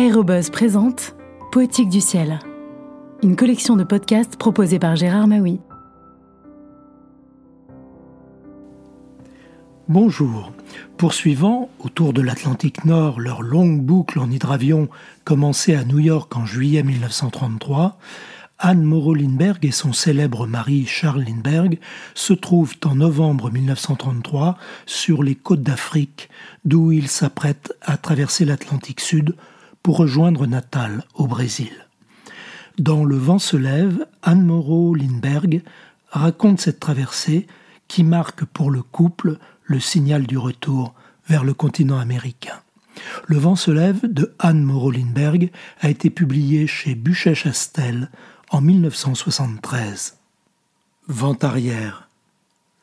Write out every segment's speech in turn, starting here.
Aérobuzz présente Poétique du ciel, une collection de podcasts proposée par Gérard Maui. Bonjour. Poursuivant autour de l'Atlantique Nord leur longue boucle en hydravion commencée à New York en juillet 1933, Anne Moreau Lindbergh et son célèbre mari Charles Lindbergh se trouvent en novembre 1933 sur les côtes d'Afrique, d'où ils s'apprêtent à traverser l'Atlantique Sud pour rejoindre Natal, au Brésil. Dans Le vent se lève, Anne Moreau Lindbergh raconte cette traversée qui marque pour le couple le signal du retour vers le continent américain. Le vent se lève de Anne Moreau Lindbergh a été publié chez Buchet-Chastel en 1973. Vent arrière.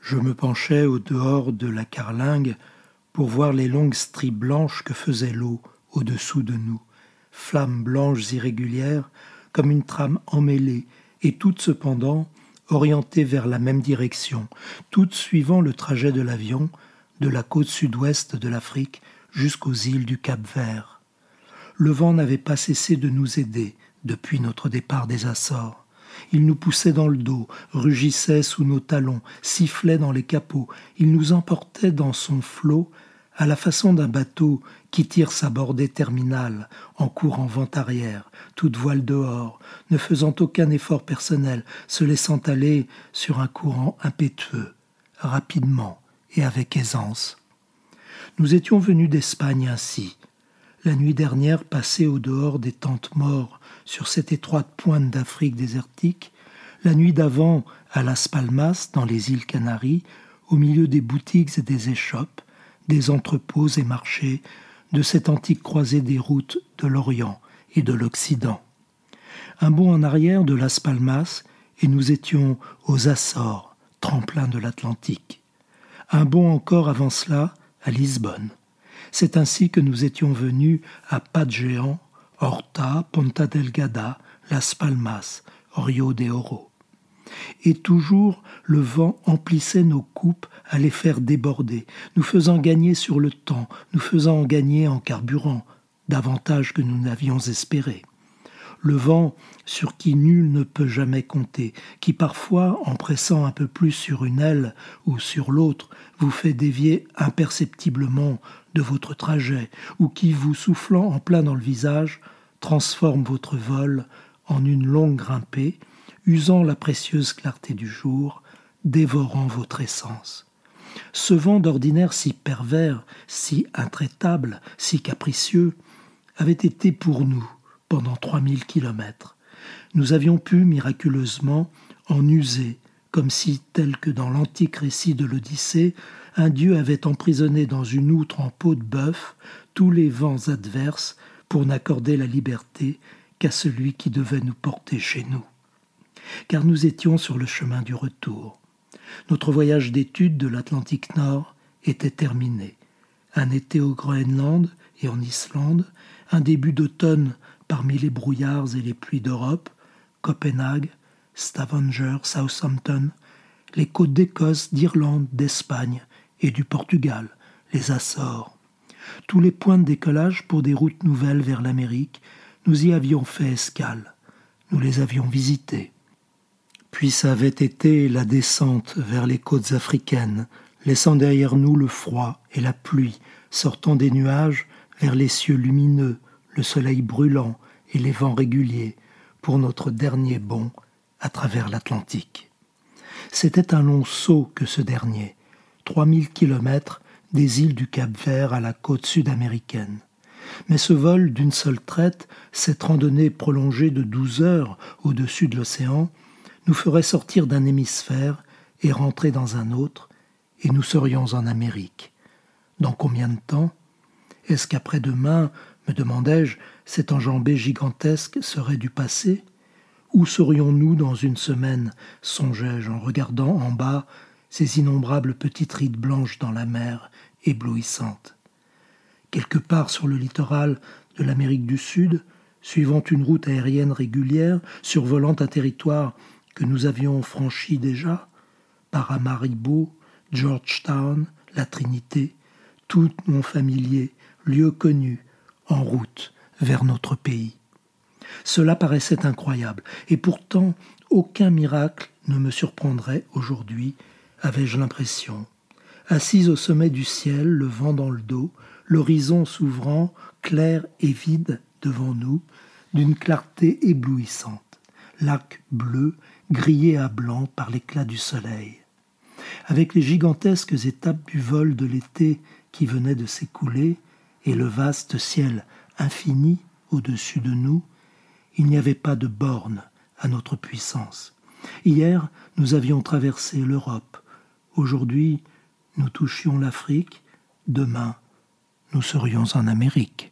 Je me penchais au dehors de la carlingue pour voir les longues stries blanches que faisait l'eau au-dessous de nous flammes blanches irrégulières, comme une trame emmêlée, et toutes cependant orientées vers la même direction, toutes suivant le trajet de l'avion, de la côte sud-ouest de l'Afrique jusqu'aux îles du Cap-Vert. Le vent n'avait pas cessé de nous aider depuis notre départ des Açores. Il nous poussait dans le dos, rugissait sous nos talons, sifflait dans les capots, il nous emportait dans son flot à la façon d'un bateau qui tire sa bordée terminale en courant vent arrière, toute voile dehors, ne faisant aucun effort personnel, se laissant aller sur un courant impétueux, rapidement et avec aisance. Nous étions venus d'Espagne ainsi, la nuit dernière passée au dehors des tentes morts sur cette étroite pointe d'Afrique désertique, la nuit d'avant à Las Palmas dans les îles Canaries, au milieu des boutiques et des échoppes, des entrepôts et marchés de cette antique croisée des routes de l'Orient et de l'Occident. Un bond en arrière de Las Palmas et nous étions aux Açores, tremplin de l'Atlantique. Un bond encore avant cela à Lisbonne. C'est ainsi que nous étions venus à pas de géant, Horta, Ponta Delgada, Las Palmas, Rio de Oro et toujours le vent emplissait nos coupes à les faire déborder, nous faisant gagner sur le temps, nous faisant gagner en carburant, davantage que nous n'avions espéré. Le vent sur qui nul ne peut jamais compter, qui parfois, en pressant un peu plus sur une aile ou sur l'autre, vous fait dévier imperceptiblement de votre trajet, ou qui, vous soufflant en plein dans le visage, transforme votre vol en une longue grimpée, usant la précieuse clarté du jour, dévorant votre essence. Ce vent d'ordinaire si pervers, si intraitable, si capricieux, avait été pour nous pendant trois mille kilomètres. Nous avions pu miraculeusement en user, comme si, tel que dans l'antique récit de l'Odyssée, un dieu avait emprisonné dans une outre en peau de bœuf tous les vents adverses pour n'accorder la liberté qu'à celui qui devait nous porter chez nous car nous étions sur le chemin du retour. Notre voyage d'études de l'Atlantique Nord était terminé. Un été au Groenland et en Islande, un début d'automne parmi les brouillards et les pluies d'Europe, Copenhague, Stavanger, Southampton, les côtes d'Écosse, d'Irlande, d'Espagne et du Portugal, les Açores. Tous les points de décollage pour des routes nouvelles vers l'Amérique, nous y avions fait escale. Nous les avions visités. Puis ça avait été la descente vers les côtes africaines, laissant derrière nous le froid et la pluie, sortant des nuages vers les cieux lumineux, le soleil brûlant et les vents réguliers, pour notre dernier bond à travers l'Atlantique. C'était un long saut que ce dernier, trois mille kilomètres des îles du Cap-Vert à la côte sud-américaine. Mais ce vol d'une seule traite, cette randonnée prolongée de douze heures au-dessus de l'océan, nous ferait sortir d'un hémisphère et rentrer dans un autre, et nous serions en Amérique. Dans combien de temps? Est-ce qu'après-demain, me demandai-je, cette enjambée gigantesque serait du passé? Où serions-nous dans une semaine? songeai-je en regardant en bas ces innombrables petites rides blanches dans la mer éblouissante. Quelque part sur le littoral de l'Amérique du Sud, suivant une route aérienne régulière, survolant un territoire que nous avions franchi déjà, Paramaribo, Georgetown, la Trinité, tout mon familier, lieu connu, en route vers notre pays. Cela paraissait incroyable, et pourtant aucun miracle ne me surprendrait aujourd'hui, avais-je l'impression. Assise au sommet du ciel, le vent dans le dos, l'horizon s'ouvrant, clair et vide devant nous, d'une clarté éblouissante, lac bleu, grillé à blanc par l'éclat du soleil. Avec les gigantesques étapes du vol de l'été qui venait de s'écouler, et le vaste ciel infini au-dessus de nous, il n'y avait pas de borne à notre puissance. Hier, nous avions traversé l'Europe. Aujourd'hui, nous touchions l'Afrique. Demain, nous serions en Amérique.